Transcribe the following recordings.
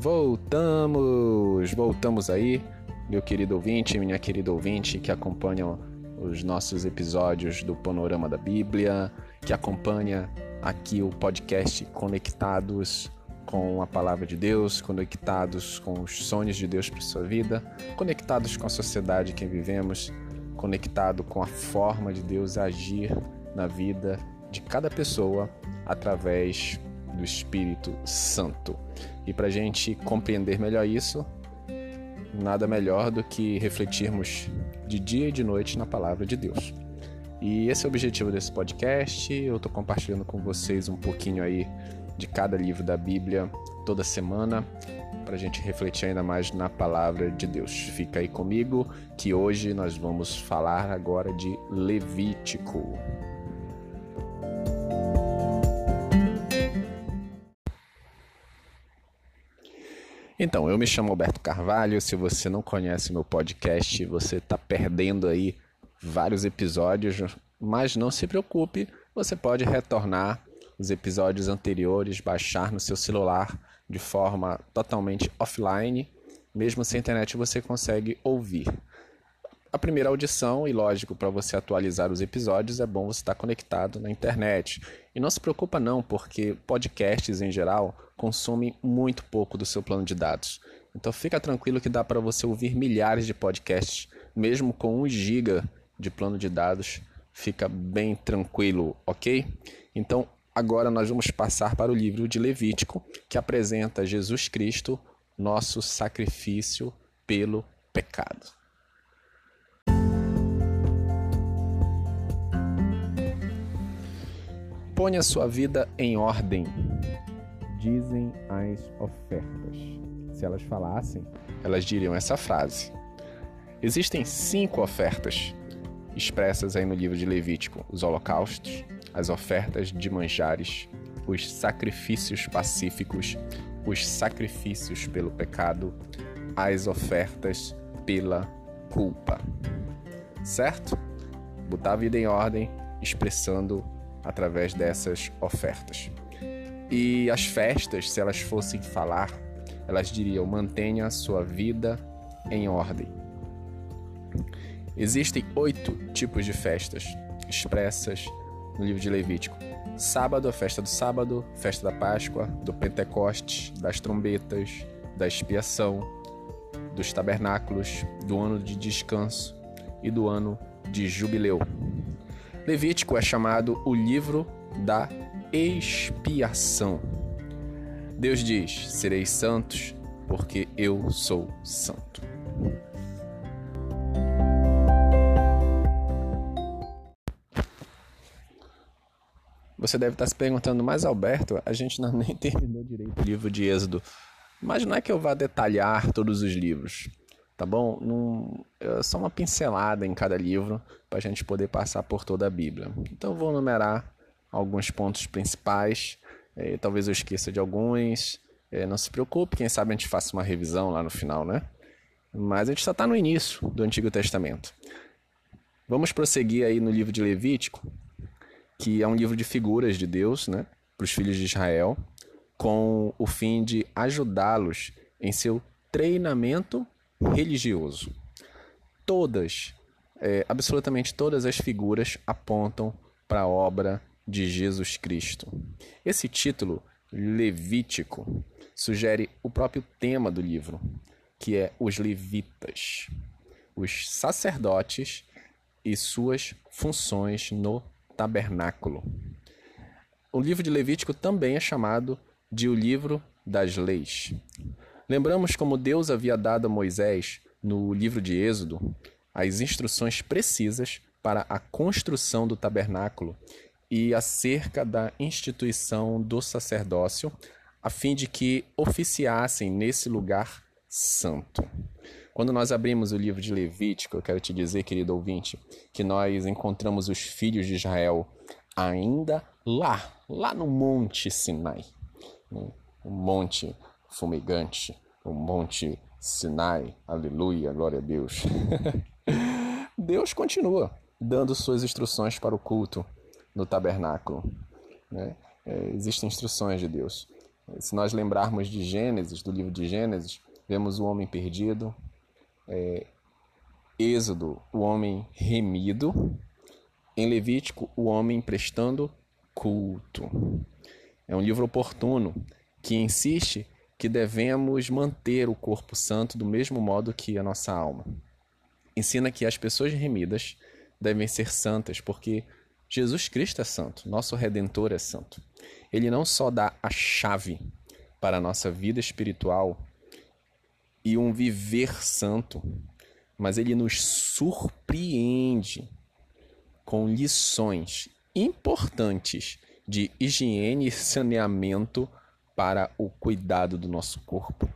Voltamos, voltamos aí, meu querido ouvinte, minha querida ouvinte que acompanham os nossos episódios do Panorama da Bíblia, que acompanha aqui o podcast Conectados com a palavra de Deus, conectados com os sonhos de Deus para sua vida, conectados com a sociedade que vivemos, conectado com a forma de Deus agir na vida de cada pessoa através do Espírito Santo. E para a gente compreender melhor isso, nada melhor do que refletirmos de dia e de noite na palavra de Deus. E esse é o objetivo desse podcast. Eu estou compartilhando com vocês um pouquinho aí de cada livro da Bíblia toda semana para a gente refletir ainda mais na palavra de Deus. Fica aí comigo que hoje nós vamos falar agora de Levítico. Então, eu me chamo Alberto Carvalho. Se você não conhece meu podcast, você está perdendo aí vários episódios, mas não se preocupe, você pode retornar os episódios anteriores, baixar no seu celular de forma totalmente offline, mesmo sem internet você consegue ouvir. A primeira audição, e lógico, para você atualizar os episódios, é bom você estar conectado na internet. E não se preocupa não, porque podcasts em geral consomem muito pouco do seu plano de dados. Então fica tranquilo que dá para você ouvir milhares de podcasts, mesmo com 1 GB de plano de dados, fica bem tranquilo, ok? Então agora nós vamos passar para o livro de Levítico, que apresenta Jesus Cristo, nosso sacrifício pelo pecado. Ponha sua vida em ordem, dizem as ofertas. Se elas falassem, elas diriam essa frase. Existem cinco ofertas expressas aí no livro de Levítico: os holocaustos, as ofertas de manjares, os sacrifícios pacíficos, os sacrifícios pelo pecado, as ofertas pela culpa. Certo? Botar a vida em ordem, expressando através dessas ofertas. E as festas, se elas fossem falar, elas diriam: mantenha a sua vida em ordem. Existem oito tipos de festas expressas no livro de Levítico: sábado, a festa do sábado, festa da Páscoa, do Pentecostes, das trombetas, da expiação, dos tabernáculos, do ano de descanso e do ano de jubileu. Levítico é chamado o livro da expiação. Deus diz: Sereis santos, porque eu sou santo. Você deve estar se perguntando, mas Alberto, a gente não nem terminou direito o livro de Êxodo. Mas não é que eu vá detalhar todos os livros tá bom? Num, é só uma pincelada em cada livro para a gente poder passar por toda a Bíblia. Então, vou numerar alguns pontos principais. É, talvez eu esqueça de alguns. É, não se preocupe, quem sabe a gente faça uma revisão lá no final, né? Mas a gente só está no início do Antigo Testamento. Vamos prosseguir aí no livro de Levítico, que é um livro de figuras de Deus, né? Para os filhos de Israel, com o fim de ajudá-los em seu treinamento religioso. Todas, é, absolutamente todas as figuras apontam para a obra de Jesus Cristo. Esse título, Levítico, sugere o próprio tema do livro, que é os levitas, os sacerdotes e suas funções no tabernáculo. O livro de Levítico também é chamado de o livro das leis. Lembramos como Deus havia dado a Moisés, no livro de Êxodo, as instruções precisas para a construção do tabernáculo e acerca da instituição do sacerdócio, a fim de que oficiassem nesse lugar santo. Quando nós abrimos o livro de Levítico, eu quero te dizer, querido ouvinte, que nós encontramos os filhos de Israel ainda lá, lá no Monte Sinai. O monte fumegante, o Monte Sinai. Aleluia, glória a Deus. Deus continua dando suas instruções para o culto no tabernáculo. Né? É, existem instruções de Deus. Se nós lembrarmos de Gênesis, do livro de Gênesis, vemos o homem perdido, é, Êxodo, o homem remido, em Levítico, o homem prestando culto. É um livro oportuno que insiste que devemos manter o corpo santo do mesmo modo que a nossa alma. Ensina que as pessoas remidas devem ser santas, porque Jesus Cristo é santo, nosso redentor é santo. Ele não só dá a chave para a nossa vida espiritual e um viver santo, mas ele nos surpreende com lições importantes de higiene e saneamento para o cuidado do nosso corpo.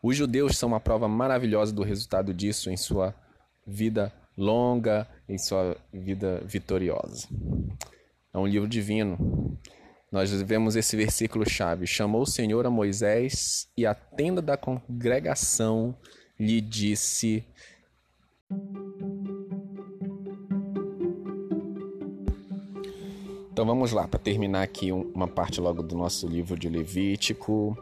Os judeus são uma prova maravilhosa do resultado disso em sua vida longa, em sua vida vitoriosa. É um livro divino. Nós vemos esse versículo chave: chamou o Senhor a Moisés e a tenda da congregação lhe disse: Então vamos lá, para terminar aqui uma parte logo do nosso livro de Levítico,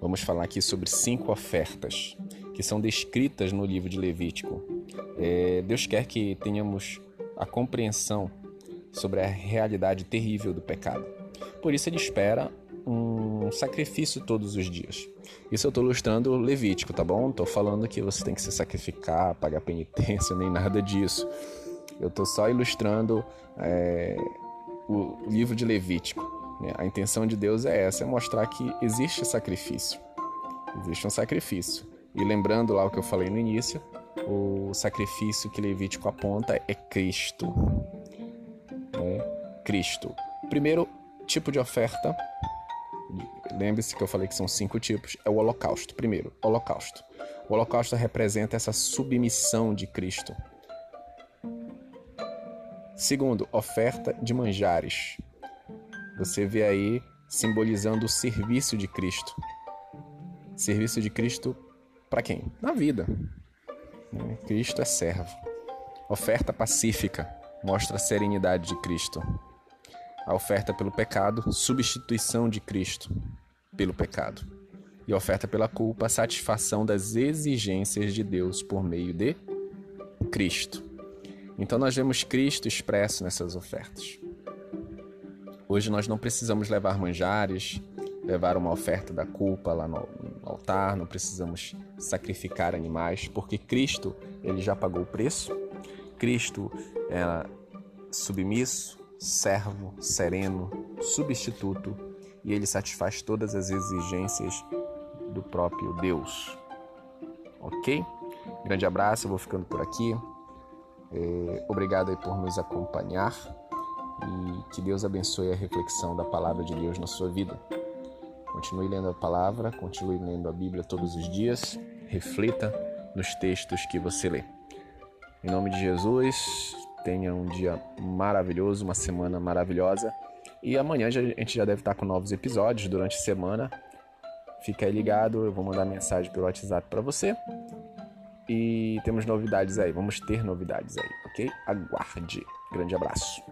vamos falar aqui sobre cinco ofertas que são descritas no livro de Levítico. É, Deus quer que tenhamos a compreensão sobre a realidade terrível do pecado. Por isso ele espera um sacrifício todos os dias. Isso eu estou ilustrando Levítico, tá bom? Estou falando que você tem que se sacrificar, pagar penitência, nem nada disso. Eu estou só ilustrando é, o livro de Levítico. Né? A intenção de Deus é essa, é mostrar que existe sacrifício. Existe um sacrifício. E lembrando lá o que eu falei no início, o sacrifício que Levítico aponta é Cristo. É Cristo. Primeiro tipo de oferta, lembre-se que eu falei que são cinco tipos, é o holocausto. Primeiro, holocausto. O holocausto representa essa submissão de Cristo Segundo, oferta de manjares. Você vê aí simbolizando o serviço de Cristo. Serviço de Cristo para quem? Na vida. Cristo é servo. Oferta pacífica mostra a serenidade de Cristo. A oferta pelo pecado, substituição de Cristo pelo pecado. E oferta pela culpa, a satisfação das exigências de Deus por meio de Cristo. Então nós vemos Cristo expresso nessas ofertas. Hoje nós não precisamos levar manjares, levar uma oferta da culpa lá no, altar, não precisamos sacrificar animais, porque Cristo ele já pagou o preço. Cristo é submisso, servo, sereno, substituto e ele satisfaz todas as exigências do próprio Deus. Ok? Grande abraço, eu vou ficando por aqui. É, obrigado aí por nos acompanhar e que Deus abençoe a reflexão da palavra de Deus na sua vida. Continue lendo a palavra, continue lendo a Bíblia todos os dias, reflita nos textos que você lê. Em nome de Jesus, tenha um dia maravilhoso, uma semana maravilhosa. E amanhã a gente já deve estar com novos episódios durante a semana. Fica aí ligado, eu vou mandar mensagem pelo WhatsApp para você. E temos novidades aí, vamos ter novidades aí, ok? Aguarde. Grande abraço.